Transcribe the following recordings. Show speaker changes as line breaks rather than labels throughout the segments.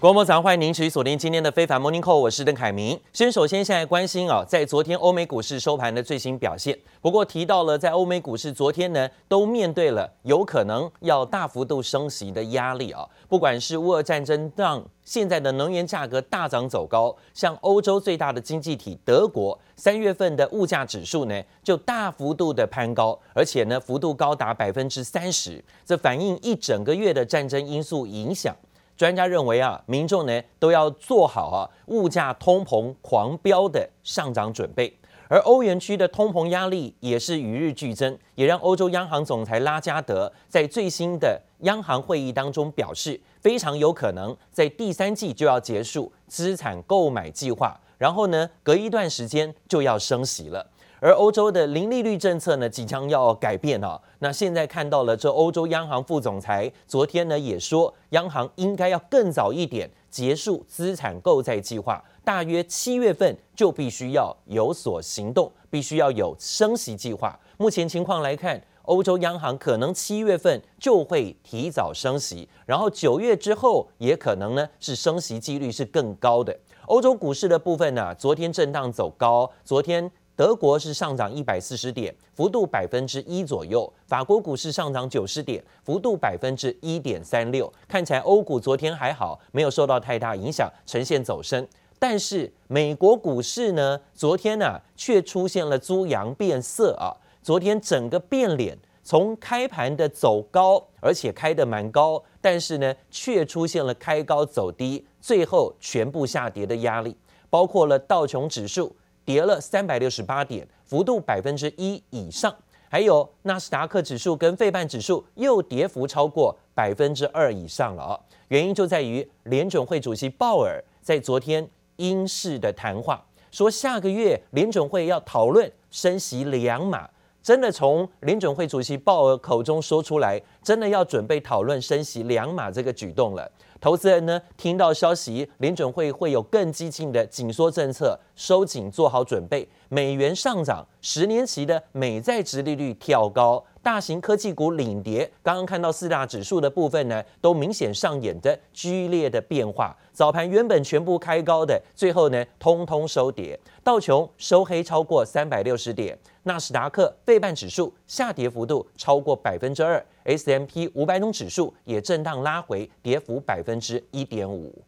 国母早上欢迎您持续锁定今天的非凡 Morning Call，我是邓凯明。先首先现在关心啊，在昨天欧美股市收盘的最新表现。不过提到了在欧美股市昨天呢，都面对了有可能要大幅度升息的压力啊。不管是乌俄战争让现在的能源价格大涨走高，像欧洲最大的经济体德国，三月份的物价指数呢就大幅度的攀高，而且呢幅度高达百分之三十，这反映一整个月的战争因素影响。专家认为啊，民众呢都要做好啊物价通膨狂飙的上涨准备，而欧元区的通膨压力也是与日俱增，也让欧洲央行总裁拉加德在最新的央行会议当中表示，非常有可能在第三季就要结束资产购买计划，然后呢隔一段时间就要升息了。而欧洲的零利率政策呢，即将要改变啊。那现在看到了，这欧洲央行副总裁昨天呢也说，央行应该要更早一点结束资产购债计划，大约七月份就必须要有所行动，必须要有升息计划。目前情况来看，欧洲央行可能七月份就会提早升息，然后九月之后也可能呢是升息几率是更高的。欧洲股市的部分呢、昨天震荡走高，昨天。德国是上涨一百四十点，幅度百分之一左右。法国股市上涨九十点，幅度百分之一点三六。看起来欧股昨天还好，没有受到太大影响，呈现走升。但是美国股市呢，昨天呢、却出现了猪羊变色啊！昨天整个变脸，从开盘的走高，而且开得蛮高，但是呢却出现了开高走低，最后全部下跌的压力，包括了道琼指数。跌了三百六十八点，幅度百分之一以上。还有纳斯达克指数跟费半指数又跌幅超过百分之二以上了啊！原因就在于联准会主席鲍尔在昨天英式的谈话，说下个月联准会要讨论升息两码。真的从联准会主席鲍尔口中说出来，真的要准备讨论升息两码这个举动了。投资人呢，听到消息，联准会会有更激进的紧缩政策，收紧做好准备。美元上涨，十年期的美债殖利率跳高，大型科技股领跌。刚刚看到四大指数的部分呢，都明显上演的剧烈的变化。早盘原本全部开高的，最后呢，通通收跌。道琼收黑超过三百六十点，纳斯达克费半指数下跌幅度超过百分之二。S&P 五百种指数也震荡拉回，跌幅百分之一点五。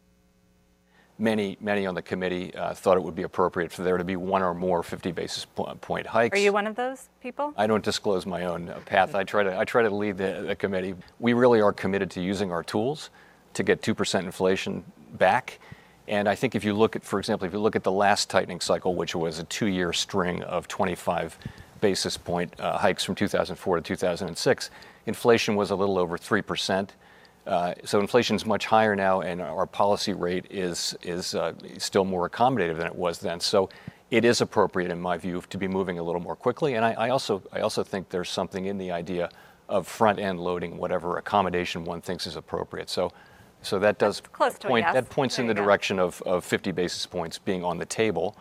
Many, many on the committee uh, thought it would be appropriate for there to be one or more 50 basis point hikes.
Are you one of those people?
I don't disclose my own path. I try to, I try to lead the, the committee. We really are committed to using our tools to get 2% inflation back. And I think if you look at, for example, if you look at the last tightening cycle, which was a two-year string of 25 basis point uh, hikes from 2004 to 2006, inflation was a little over 3%. Uh, so inflation is much higher now, and our policy rate is, is uh, still more accommodative than it was then. So it is appropriate, in my view, to be moving a little more quickly. And I, I also, I also think there's something in the idea of front end loading whatever accommodation one thinks is appropriate. So, so that does point,
yes.
that points
there
in the direction of, of 50 basis points being on the table.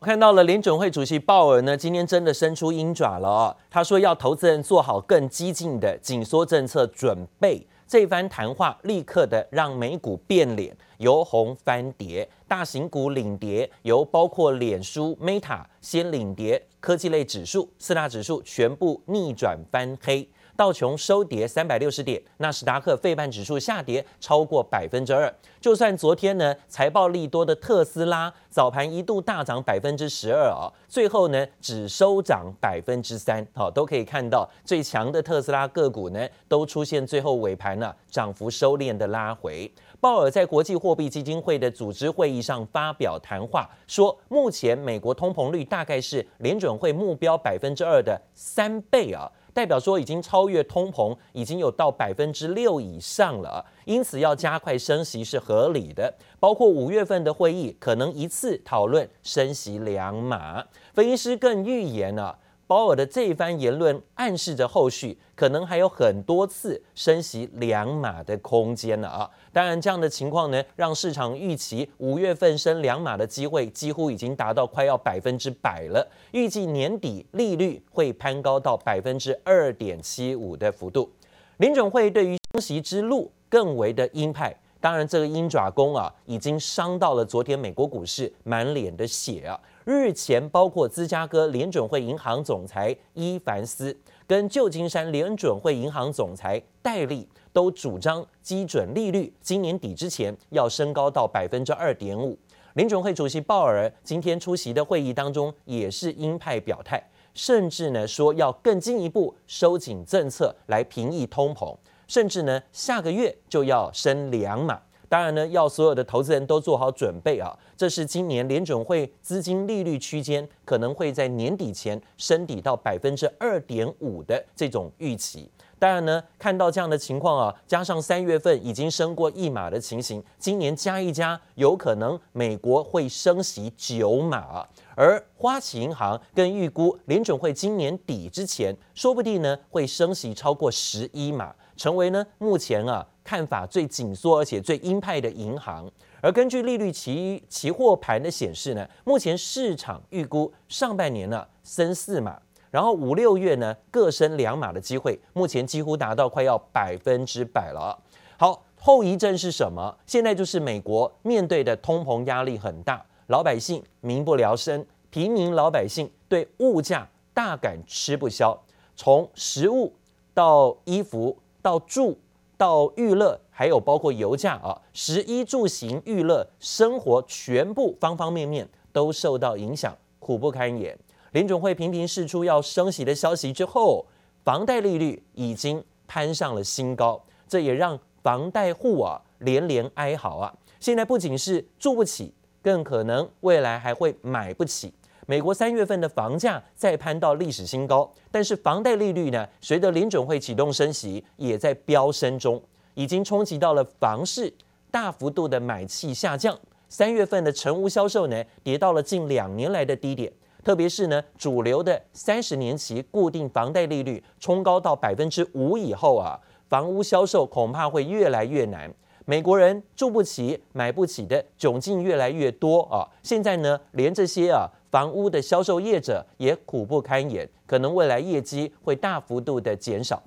看到了联准会主席鲍尔呢，今天真的伸出鹰爪了哦。他说要投资人做好更激进的紧缩政策准备。这番谈话立刻的让美股变脸，由红翻跌，大型股领跌，由包括脸书、Meta 先领跌，科技类指数四大指数全部逆转翻黑。道琼收跌三百六十点，纳斯达克费半指数下跌超过百分之二。就算昨天呢财报利多的特斯拉早盘一度大涨百分之十二啊，最后呢只收涨百分之三。好，都可以看到最强的特斯拉个股呢都出现最后尾盘呢涨幅收敛的拉回。鲍尔在国际货币基金会的组织会议上发表谈话，说目前美国通膨率大概是联准会目标百分之二的三倍啊。代表说已经超越通膨，已经有到百分之六以上了，因此要加快升息是合理的。包括五月份的会议，可能一次讨论升息两码。分析师更预言了、鲍尔的这一番言论暗示着后续可能还有很多次升息两码的空间了啊！当然，这样的情况呢，让市场预期五月份升两码的机会几乎已经达到快要百分之百了。预计年底利率会攀高到百分之二点七五的幅度。联准会对于升息之路更为的鹰派。当然，这个鹰爪功啊，已经伤到了昨天美国股市满脸的血啊。日前，包括芝加哥联准会银行总裁伊凡斯跟旧金山联准会银行总裁戴利都主张基准利率今年底之前要升高到百分之二点五。联准会主席鲍尔今天出席的会议当中也是鹰派表态，甚至呢说要更进一步收紧政策来平抑通膨。甚至呢，下个月就要升两码。当然呢，要所有的投资人都做好准备啊。这是今年联准会资金利率区间可能会在年底前升抵到百分之二点五的这种预期。当然呢，看到这样的情况啊，加上三月份已经升过一码的情形，今年加一加，有可能美国会升息九码。而花旗银行更预估联准会今年底之前，说不定呢会升息超过十一码。成为呢目前啊看法最紧缩而且最鹰派的银行，而根据利率期期货盘的显示呢，目前市场预估上半年呢升四码，然后五六月呢各升两码的机会，目前几乎达到快要百分之百了。好，后遗症是什么？现在就是美国面对的通膨压力很大，老百姓民不聊生，平民老百姓对物价大感吃不消，从食物到衣服。到住到娱乐，还有包括油价啊，食衣住行娱乐生活全部方方面面都受到影响，苦不堪言。联总会频频释出要升息的消息之后，房贷利率已经攀上了新高，这也让房贷户啊连连哀嚎啊。现在不仅是住不起，更可能未来还会买不起。美国三月份的房价再攀到历史新高，但是房贷利率呢，随着联准会启动升息，也在飙升中，已经冲击到了房市，大幅度的买气下降。三月份的成屋销售呢，跌到了近两年来的低点，特别是呢，主流的三十年期固定房贷利率冲高到百分之五以后啊，房屋销售恐怕会越来越难。美国人住不起、买不起的窘境越来越多啊！现在呢，连这些啊房屋的销售业者也苦不堪言，可能未来业绩会大幅度的减少。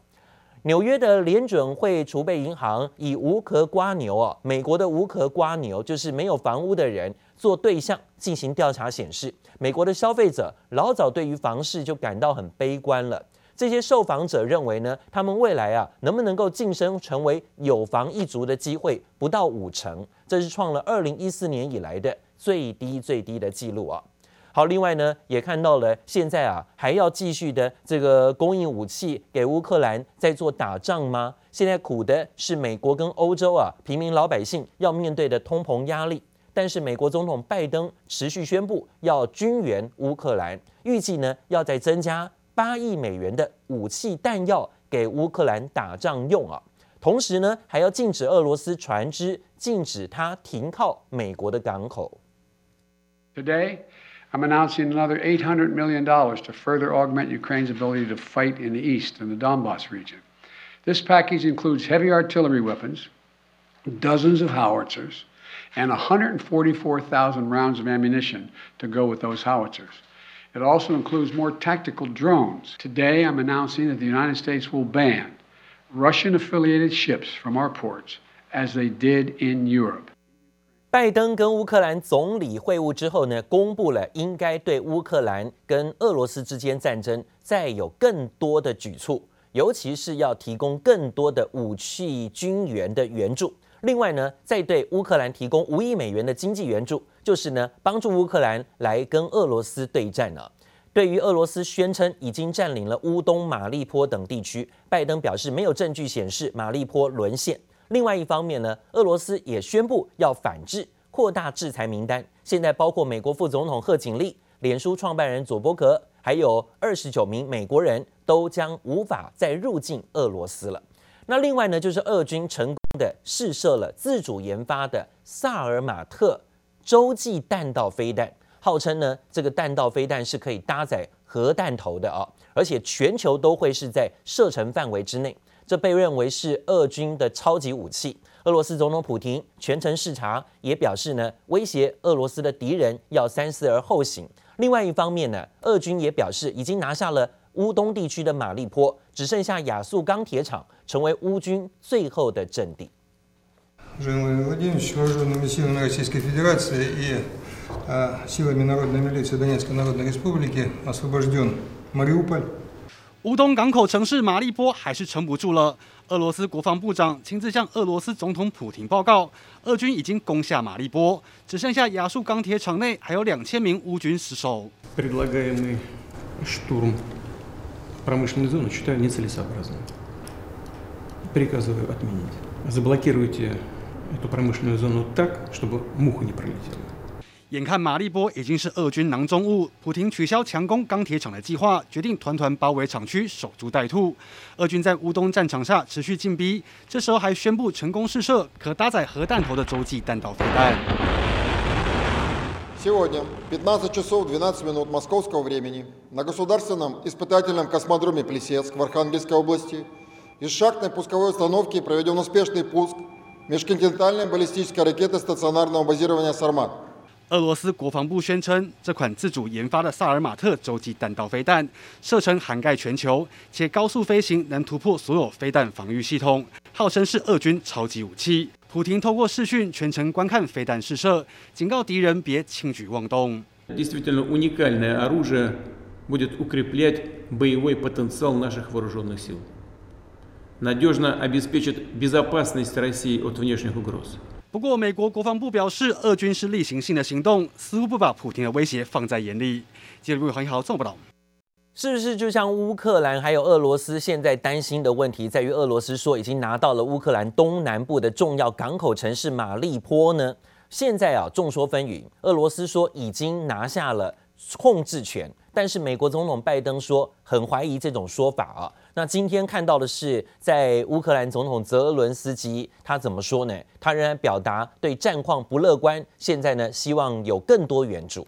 纽约的联准会储备银行以无壳瓜牛啊，美国的无壳瓜牛就是没有房屋的人做对象进行调查显示，美国的消费者老早对于房市就感到很悲观了。这些受访者认为呢，他们未来啊能不能够晋升成为有房一族的机会不到五成，这是创了二零一四年以来的最低最低的记录啊。好，另外呢也看到了现在啊还要继续的这个供应武器给乌克兰在做打仗吗？现在苦的是美国跟欧洲啊平民老百姓要面对的通膨压力，但是美国总统拜登持续宣布要军援乌克兰，预计呢要再增加。八亿美元的武器弹药给乌克兰打仗用啊，同时呢还要禁止俄罗斯船只，禁止它停靠美国的港口。
Today, I'm announcing another $800 million to further augment Ukraine's ability to fight in the east in the Donbas region. This package includes heavy artillery weapons, dozens of howitzers, and 144,000 rounds of ammunition to go with those howitzers. It also includes more tactical drones. Today, I'm announcing that the United States will ban Russian affiliated ships from our ports, as they did in Europe.
拜登跟乌克兰总理会晤之后呢，公布了应该对乌克兰跟俄罗斯之间战争再有更多的举措，尤其是要提供更多的武器军援的援助。另外呢，再对乌克兰提供五亿美元的经济援助，就是呢帮助乌克兰来跟俄罗斯对战了。对于俄罗斯宣称已经占领了乌东马利坡等地区，拜登表示没有证据显示马利坡沦陷。另外一方面呢，俄罗斯也宣布要反制，扩大制裁名单，现在包括美国副总统贺锦丽、脸书创办人佐伯格，还有二十九名美国人都将无法再入境俄罗斯了。那另外呢，就是俄军成功的试射了自主研发的萨尔马特洲际弹道飞弹，号称呢这个弹道飞弹是可以搭载核弹头的啊，而且全球都会是在射程范围之内，这被认为是俄军的超级武器。俄罗斯总统普京全程视察，也表示呢威胁俄罗斯的敌人要三思而后行。另外一方面呢，俄军也表示已经拿下了。乌东地区的马利坡只剩下亚速钢铁厂，成为乌军最后的阵地。
乌东港口城市马利波还是撑不住了。俄罗斯国防部长亲自向俄罗斯总统普廷报告，俄军已经攻下马利波，只剩下亚速钢铁厂内还有两千名乌军死守。眼看马利波已经是俄军囊中物，普廷取消强攻钢铁厂的计划，决定团团包围厂区，守株待兔。俄军在乌东战场下持续进逼，这时候还宣布成功试射可搭载核弹头的洲际弹道飞弹。
Сегодня 15 часов 12 минут московского времени на государственном испытательном космодроме Плесецк в Архангельской области из шахтной пусковой установки проведен успешный пуск межконтинентальной баллистической ракеты стационарного базирования «Сармат».
俄罗斯国防部宣称，这款自主研发的萨尔马特洲际弹道飞弹射程涵盖全球，且高速飞行，能突破所有飞弹防御系统，号称是俄军超级武器。普廷透过视讯全程观看飞弹试射，警告敌人别轻举妄动。不过，美国国防部表示，俄军是例行性的行动，似乎不把普京的威胁放在眼里。记者陆宇豪综合报道。
是不是就像乌克兰还有俄罗斯现在担心的问题，在于俄罗斯说已经拿到了乌克兰东南部的重要港口城市马利坡呢？现在啊，众说纷纭。俄罗斯说已经拿下了控制权，但是美国总统拜登说很怀疑这种说法啊。那今天看到的是，在乌克兰总统泽伦斯基，他怎么说呢？他仍然表达对战况不乐观，现在呢，希望有更多援助。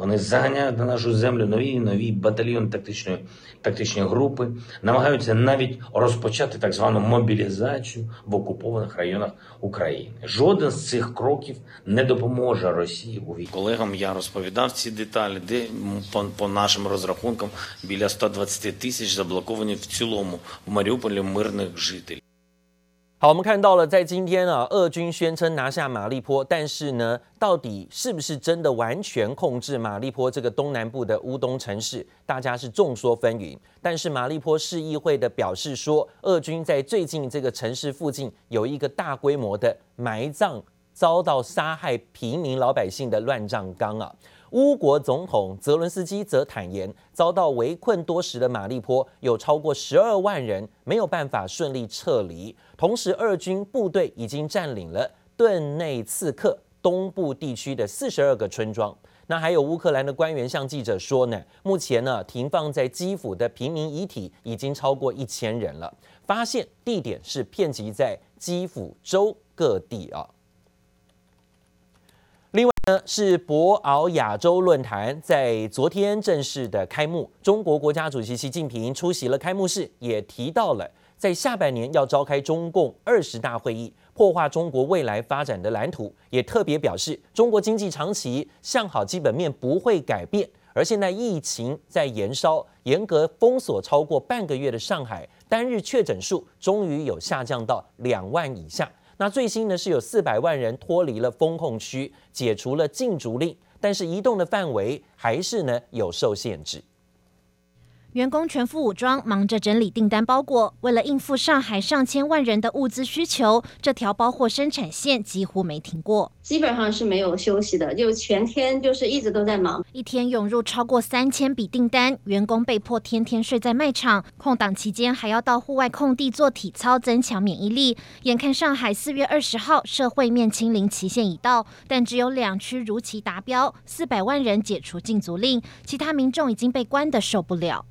Вони заганяють на нашу землю нові і нові батальйони тактичної тактичної групи, намагаються навіть розпочати так звану мобілізацію в окупованих районах України. Жоден з цих кроків не допоможе Росії у війні. Колегам я розповідав ці деталі, де по, по нашим розрахункам біля 120 тисяч заблоковані в цілому в Маріуполі мирних жителів.
好，我们看到了，在今天啊，俄军宣称拿下马利坡，但是呢，到底是不是真的完全控制马利坡这个东南部的乌东城市？大家是众说纷纭。但是马利坡市议会的表示说，俄军在最近这个城市附近有一个大规模的埋葬遭到杀害平民老百姓的乱葬岗啊。乌国总统泽伦斯基则坦言，遭到围困多时的马利坡有超过十二万人没有办法顺利撤离。同时，俄军部队已经占领了顿内茨克东部地区的四十二个村庄。那还有乌克兰的官员向记者说呢，目前呢停放在基辅的平民遗体已经超过一千人了，发现地点是遍及在基辅州各地啊。是博鳌亚洲论坛在昨天正式的开幕，中国国家主席习近平出席了开幕式，也提到了在下半年要召开中共二十大会议，破坏中国未来发展的蓝图，也特别表示中国经济长期向好基本面不会改变，而现在疫情在延烧，严格封锁超过半个月的上海，单日确诊数终于有下降到两万以下。那最新呢，是有四百万人脱离了封控区，解除了禁足令，但是移动的范围还是呢有受限制。
员工全副武装，忙着整理订单包裹。为了应付上海上千万人的物资需求，这条包货生产线几乎没停过，
基本上是没有休息的，就全天就是一直都在忙。
一天涌入超过三千笔订单，员工被迫天天睡在卖场，空档期间还要到户外空地做体操，增强免疫力。眼看上海四月二十号社会面清零期限已到，但只有两区如期达标，四百万人解除禁足令，其他民众已经被关得受不了。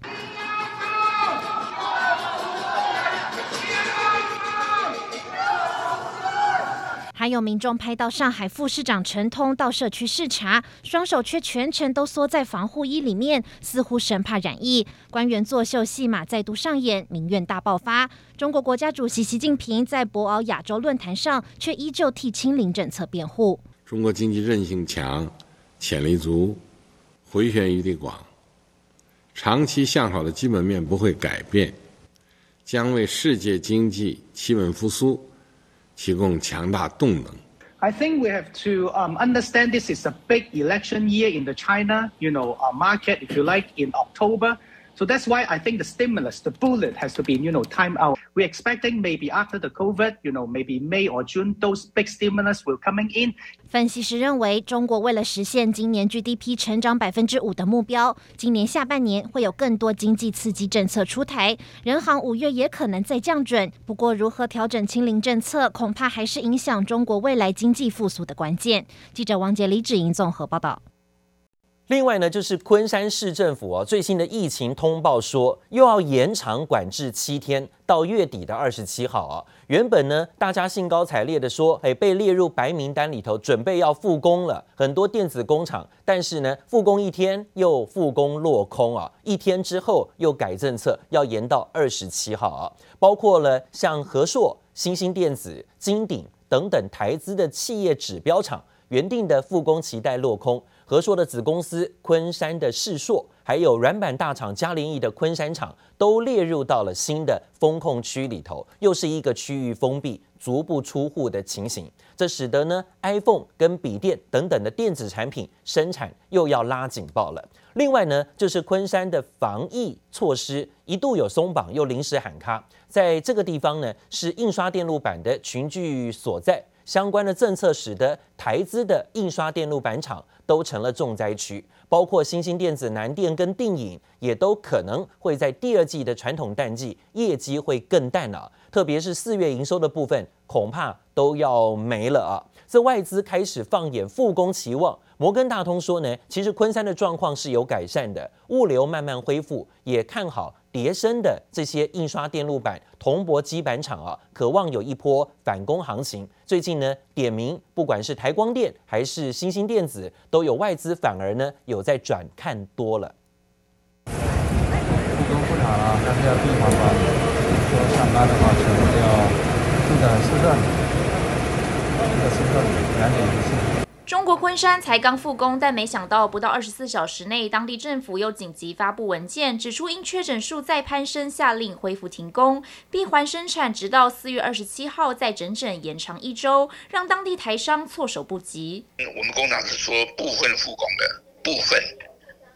还有民众拍到上海副市长陈通到社区视察，双手却全程都缩在防护衣里面，似乎生怕染疫。官员作秀戏码再度上演，民怨大爆发。中国国家主席习近平在博鳌亚洲论坛上却依旧替清零政策辩护。
中国经济韧性强、潜力足、回旋余地广，长期向好的基本面不会改变，将为世界经济企稳复苏提供强大动能。
I think we have to um, understand this is a big election year in the China, you know, a market, if you like, in October. So that's why I think the stimulus, the bullet has to be, you know, time out. We're expecting maybe after the COVID, you know, maybe May or June, those big stimulus will coming in.
分析师认为，中国为了实现今年 GDP 成长百分之五的目标，今年下半年会有更多经济刺激政策出台。人行五月也可能再降准，不过如何调整清零政策，恐怕还是影响中国未来经济复苏的关键。记者王杰、李芷莹综合报道。
另外呢，就是昆山市政府哦，最新的疫情通报说，又要延长管制七天，到月底的二十七号啊。原本呢，大家兴高采烈的说，哎，被列入白名单里头，准备要复工了，很多电子工厂。但是呢，复工一天又复工落空啊，一天之后又改政策，要延到二十七号啊。包括了像和硕、新兴电子、金鼎等等台资的企业指标厂，原定的复工期待落空。和硕的子公司昆山的世硕，还有软板大厂嘉联益的昆山厂，都列入到了新的封控区里头，又是一个区域封闭、足不出户的情形。这使得呢，iPhone 跟笔电等等的电子产品生产又要拉警报了。另外呢，就是昆山的防疫措施一度有松绑，又临时喊卡。在这个地方呢，是印刷电路板的群聚所在。相关的政策使得台资的印刷电路板厂都成了重灾区，包括新兴电子、南电跟定影也都可能会在第二季的传统淡季业绩会更淡了，特别是四月营收的部分恐怕都要没了啊！这外资开始放眼复工期望。摩根大通说呢，其实昆山的状况是有改善的，物流慢慢恢复，也看好。叠升的这些印刷电路板、铜箔基板厂啊，渴望有一波反攻行情。最近呢，点名不管是台光电还是新兴电子，都有外资反而呢有在转看多了。复工不好了，但是要闭环保。说上班的话，全部都要住在深圳，住在深圳两点一线。
中国昆山才刚复工，但没想到不到二十四小时内，当地政府又紧急发布文件，指出因确诊数再攀升，下令恢复停工，闭环生产，直到四月二十七号，再整整延长一周，让当地台商措手不及。
我们工厂是说部分复工的部分，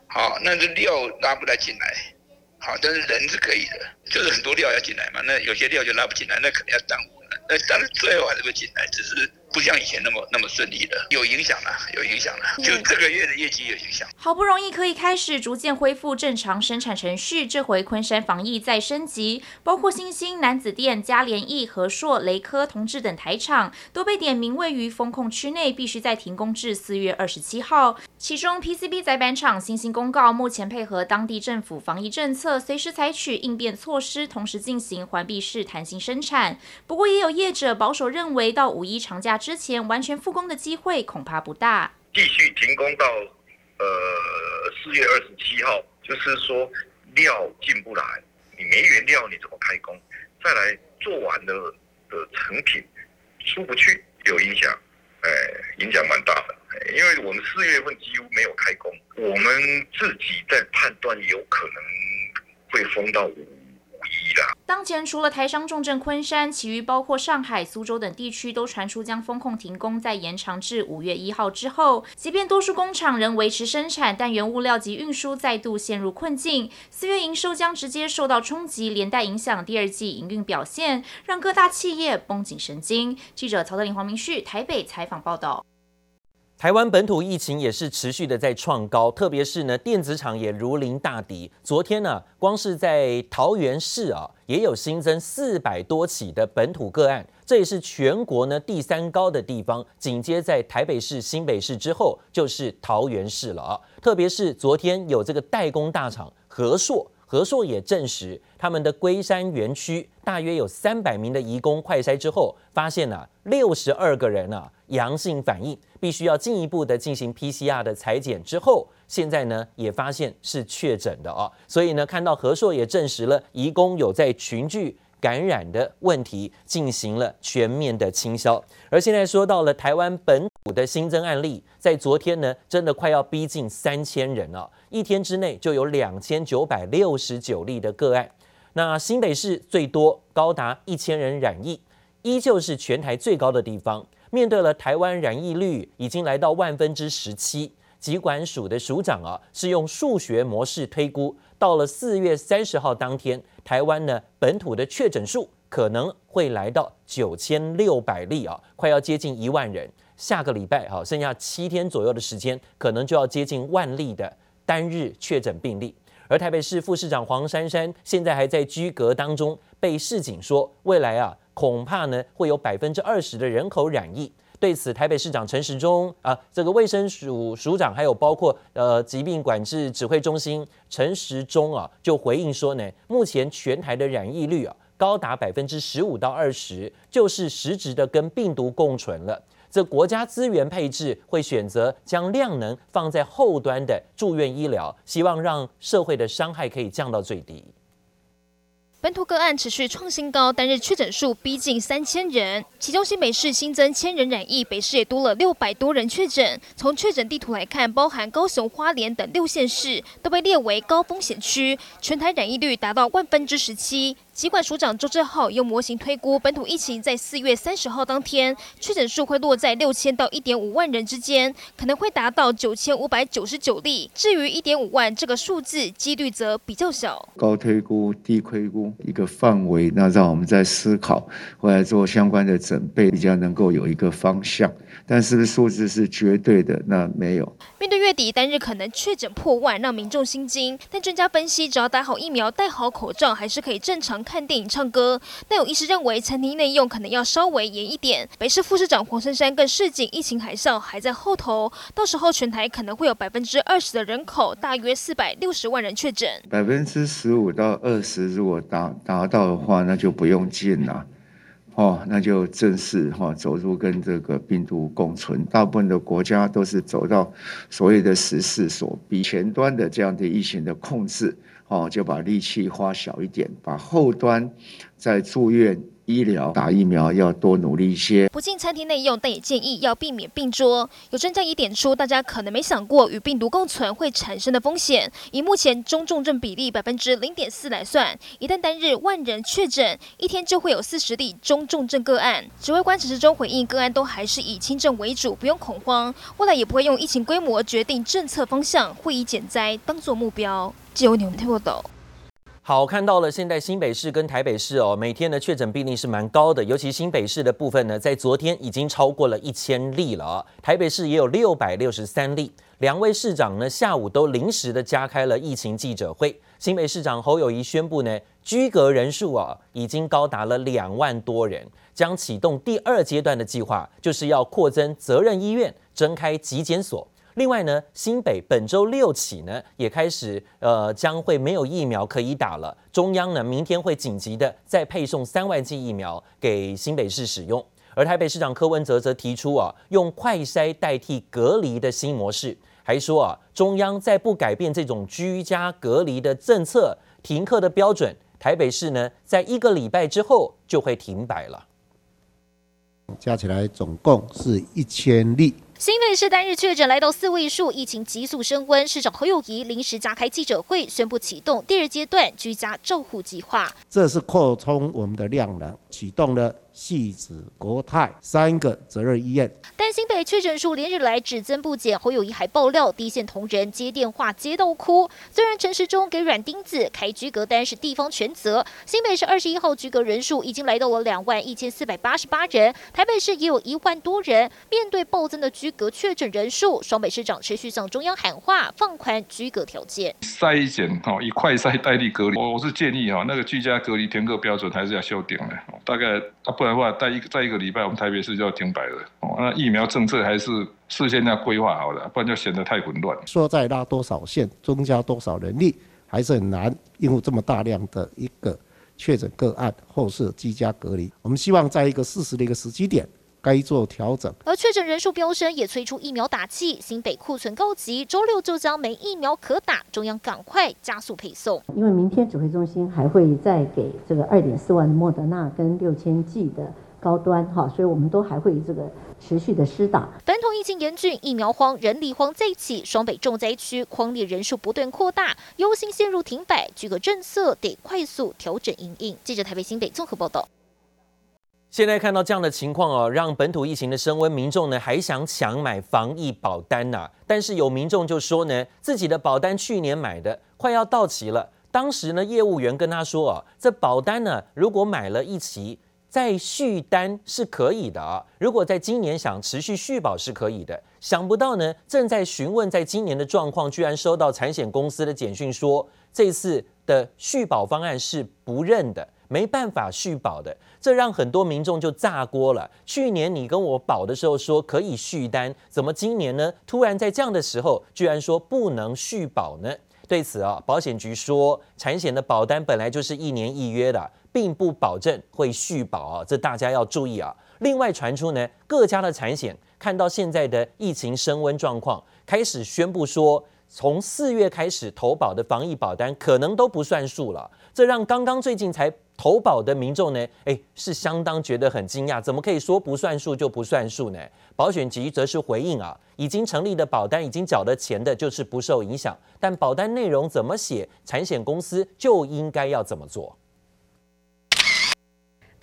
好，那这料拉不来进来，好，但是人是可以的，就是很多料要进来嘛，那有些料就拉不进来，那肯定要耽误了，那当然最后还是会进来，只是。不像以前那么那么顺利了，有影响了，有影响了，就这个月的业绩有影响。
好不容易可以开始逐渐恢复正常生产程序，这回昆山防疫再升级，包括新兴、南子店、嘉联益、和硕、雷科、同志等台厂都被点名位于风控区内，必须再停工至四月二十七号。其中 PCB 载板厂新兴公告，目前配合当地政府防疫政策，随时采取应变措施，同时进行环闭式弹性生产。不过也有业者保守认为，到五一长假之前完全复工的机会恐怕不大。
继续停工到呃四月二十七号，就是说料进不来，你没原料你怎么开工？再来做完的的成品出不去，有影响，哎，影响蛮大的。因为我们四月份几乎没有开工，我们自己在判断有可能会封到五。
当前除了台商重镇昆山，其余包括上海、苏州等地区都传出将封控停工再延长至五月一号之后。即便多数工厂仍维持生产，但原物料及运输再度陷入困境。四月营收将直接受到冲击，连带影响第二季营运表现，让各大企业绷紧神经。记者曹德林、黄明旭台北采访报道。
台湾本土疫情也是持续的在创高，特别是呢，电子厂也如临大敌。昨天呢、光是在桃园市啊，也有新增四百多起的本土个案，这也是全国呢第三高的地方。紧接在台北市、新北市之后，就是桃园市了啊。特别是昨天有这个代工大厂和硕。和硕也证实，他们的龟山园区大约有三百名的移工快筛之后，发现呢，六十二个人啊阳性反应，必须要进一步的进行 PCR 的裁剪之后，现在呢也发现是确诊的哦，所以呢看到和硕也证实了移工有在群聚感染的问题，进行了全面的清消。而现在说到了台湾本土的新增案例在昨天呢，真的快要逼近三千人了，一天之内就有两千九百六十九例的个案。那新北市最多高达一千人染疫，依旧是全台最高的地方。面对了台湾染疫率已经来到万分之十七，疾管署的署长啊是用数学模式推估，到了四月三十号当天，台湾呢本土的确诊数可能会来到九千六百例啊，快要接近一万人。下个礼拜哈，剩下七天左右的时间，可能就要接近万例的单日确诊病例。而台北市副市长黄珊珊现在还在居隔当中，被市警说未来啊。恐怕呢会有百分之二十的人口染疫。对此，台北市长陈时中啊，这个卫生署署长，还有包括呃疾病管制指挥中心陈时中啊，就回应说呢，目前全台的染疫率啊高达百分之十五到二十，就是实质的跟病毒共存了。这国家资源配置会选择将量能放在后端的住院医疗，希望让社会的伤害可以降到最低。
本土个案持续创新高，单日确诊数逼近三千人，其中新北市新增千人染疫，北市也多了六百多人确诊。从确诊地图来看，包含高雄、花莲等六县市都被列为高风险区，全台染疫率达到万分之十七。疾管署长周志浩用模型推估，本土疫情在四月三十号当天确诊数会落在六千到一点五万人之间，可能会达到九千五百九十九例。至于一点五万这个数字，几率则比较小。
高推估、低推估一个范围，那让我们在思考，或来做相关的准备，比较能够有一个方向。但是不是数字是绝对的？那没有。
面对月底单日可能确诊破万，让民众心惊。但专家分析，只要打好疫苗、戴好口罩，还是可以正常看电影、唱歌。但有医师认为，餐厅内用可能要稍微严一点。北市副市长黄珊珊更示警，疫情海啸还在后头，到时候全台可能会有百分之二十的人口，大约四百六十万人确诊。
百分之十五到二十，如果达达到的话，那就不用进了。哦，那就正式哈走入跟这个病毒共存。大部分的国家都是走到所谓的时势所逼，前端的这样的疫情的控制，哦，就把力气花小一点，把后端在住院。医疗打疫苗要多努力一些，
不进餐厅内用，但也建议要避免病桌。有专家也点出，大家可能没想过与病毒共存会产生的风险。以目前中重症比例百分之零点四来算，一旦单日万人确诊，一天就会有四十例中重症个案。指挥官陈时中回应，个案都还是以轻症为主，不用恐慌。未来也不会用疫情规模决定政策方向，会以减灾当作目标。自由纽听不懂。
好，看到了，现在新北市跟台北市哦，每天的确诊病例是蛮高的，尤其新北市的部分呢，在昨天已经超过了一千例了。台北市也有六百六十三例，两位市长呢下午都临时的加开了疫情记者会。新北市长侯友宜宣布呢，居隔人数啊已经高达了两万多人，将启动第二阶段的计划，就是要扩增责任医院，增开急检所。另外呢，新北本周六起呢，也开始呃将会没有疫苗可以打了。中央呢，明天会紧急的再配送三万剂疫苗给新北市使用。而台北市长柯文哲则提出啊，用快筛代替隔离的新模式，还说啊，中央再不改变这种居家隔离的政策，停课的标准，台北市呢，在一个礼拜之后就会停摆了。
加起来总共是一千例。
新北市单日确诊来到四位数，疫情急速升温。市长侯友宜临时加开记者会，宣布启动第二阶段居家照护计划。
这是扩充我们的量能，启动了。汐止、国泰三个责任医院，
但新北确诊数连日来只增不减。侯友宜还爆料，第一线同仁接电话接到哭。虽然陈时中给软钉子，开居隔单是地方全责。新北市二十一号居隔人数已经来到了两万一千四百八十八人，台北市也有一万多人。面对暴增的居隔确诊人数，双北市长持续向中央喊话，放宽居隔条件。
筛检哦，以快筛代替隔离。我我是建议哈，那个居家隔离填个标准还是要修订的，大概不不然的话，在一个再一个礼拜，我们台北市就要停摆了。哦，那疫苗政策还是事先要规划好了，不然就显得太混乱。
说再拉多少线，增加多少人力，还是很难应付这么大量的一个确诊个案，或是居家隔离。我们希望在一个适时的一个时机点。该做调整，
而确诊人数飙升，也催出疫苗打气。新北库存告急，周六就将没疫苗可打，中央赶快加速配送。
因为明天指挥中心还会再给这个二点四万的莫德纳跟六千剂的高端哈，所以我们都还会这个持续的施打。
本土疫情严峻，疫苗荒、人力荒再起，双北重灾区框列人数不断扩大，忧心陷入停摆，举个政策得快速调整因应。记者台北新北综合报道。
现在看到这样的情况哦，让本土疫情的升温，民众呢还想抢买防疫保单呐、但是有民众就说呢，自己的保单去年买的快要到期了，当时呢业务员跟他说哦，这保单呢如果买了一期。再续单是可以的啊，如果在今年想持续续保是可以的。想不到呢，正在询问在今年的状况，居然收到产险公司的简讯说，这次的续保方案是不认的，没办法续保的。这让很多民众就炸锅了。去年你跟我保的时候说可以续单，怎么今年呢？突然在这样的时候，居然说不能续保呢？对此啊，保险局说，产险的保单本来就是一年一约的。并不保证会续保啊，这大家要注意啊。另外传出呢，各家的产险看到现在的疫情升温状况，开始宣布说，从四月开始投保的防疫保单可能都不算数了。这让刚刚最近才投保的民众呢，诶，是相当觉得很惊讶，怎么可以说不算数就不算数呢？保险局则是回应啊，已经成立的保单，已经缴了钱的，就是不受影响，但保单内容怎么写，产险公司就应该要怎么做。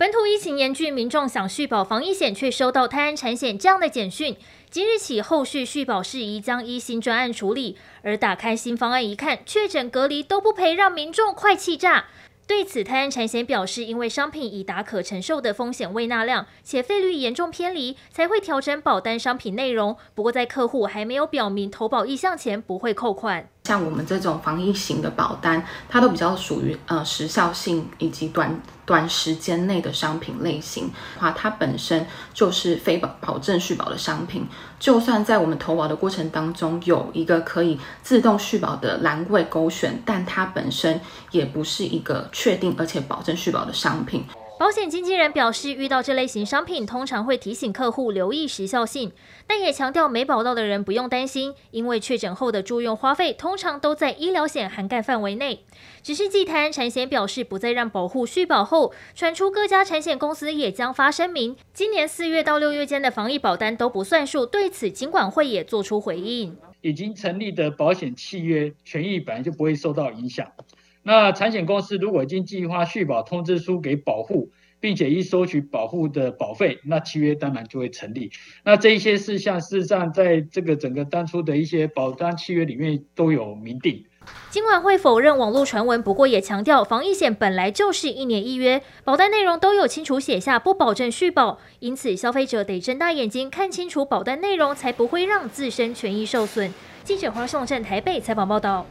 本土疫情严峻，民众想续保防疫险，却收到泰安产险这样的简讯：即日起，后续续保事宜将依新专案处理。而打开新方案一看，确诊隔离都不赔，让民众快气炸。对此，泰安产险表示，因为商品已达可承受的风险未纳量，且费率严重偏离，才会调整保单商品内容。不过，在客户还没有表明投保意向前，不会扣款。
像我们这种防疫型的保单，它都比较属于呃时效性以及短短时间内的商品类型，话，它本身就是非保保证续保的商品。就算在我们投保的过程当中有一个可以自动续保的栏位勾选，但它本身也不是一个确定而且保证续保的商品。
保险经纪人表示，遇到这类型商品，通常会提醒客户留意时效性，但也强调没保到的人不用担心，因为确诊后的住院花费通常都在医疗险涵盖范围内。只是继泰安产险表示不再让保户续保后，传出各家产险公司也将发声明，今年四月到六月间的防疫保单都不算数。对此，金管会也做出回应：
已经成立的保险契约权益本来就不会受到影响。那产险公司如果已经寄发续保通知书给保户，并且已收取保户的保费，那契约当然就会成立。那这一些事项事实上在这个整个当初的一些保单契约里面都有明定。
金管会否认网络传闻，不过也强调防疫险本来就是一年一约，保单内容都有清楚写下不保证续保，因此消费者得睁大眼睛看清楚保单内容，才不会让自身权益受损。记者黄颂镇台北采访报道。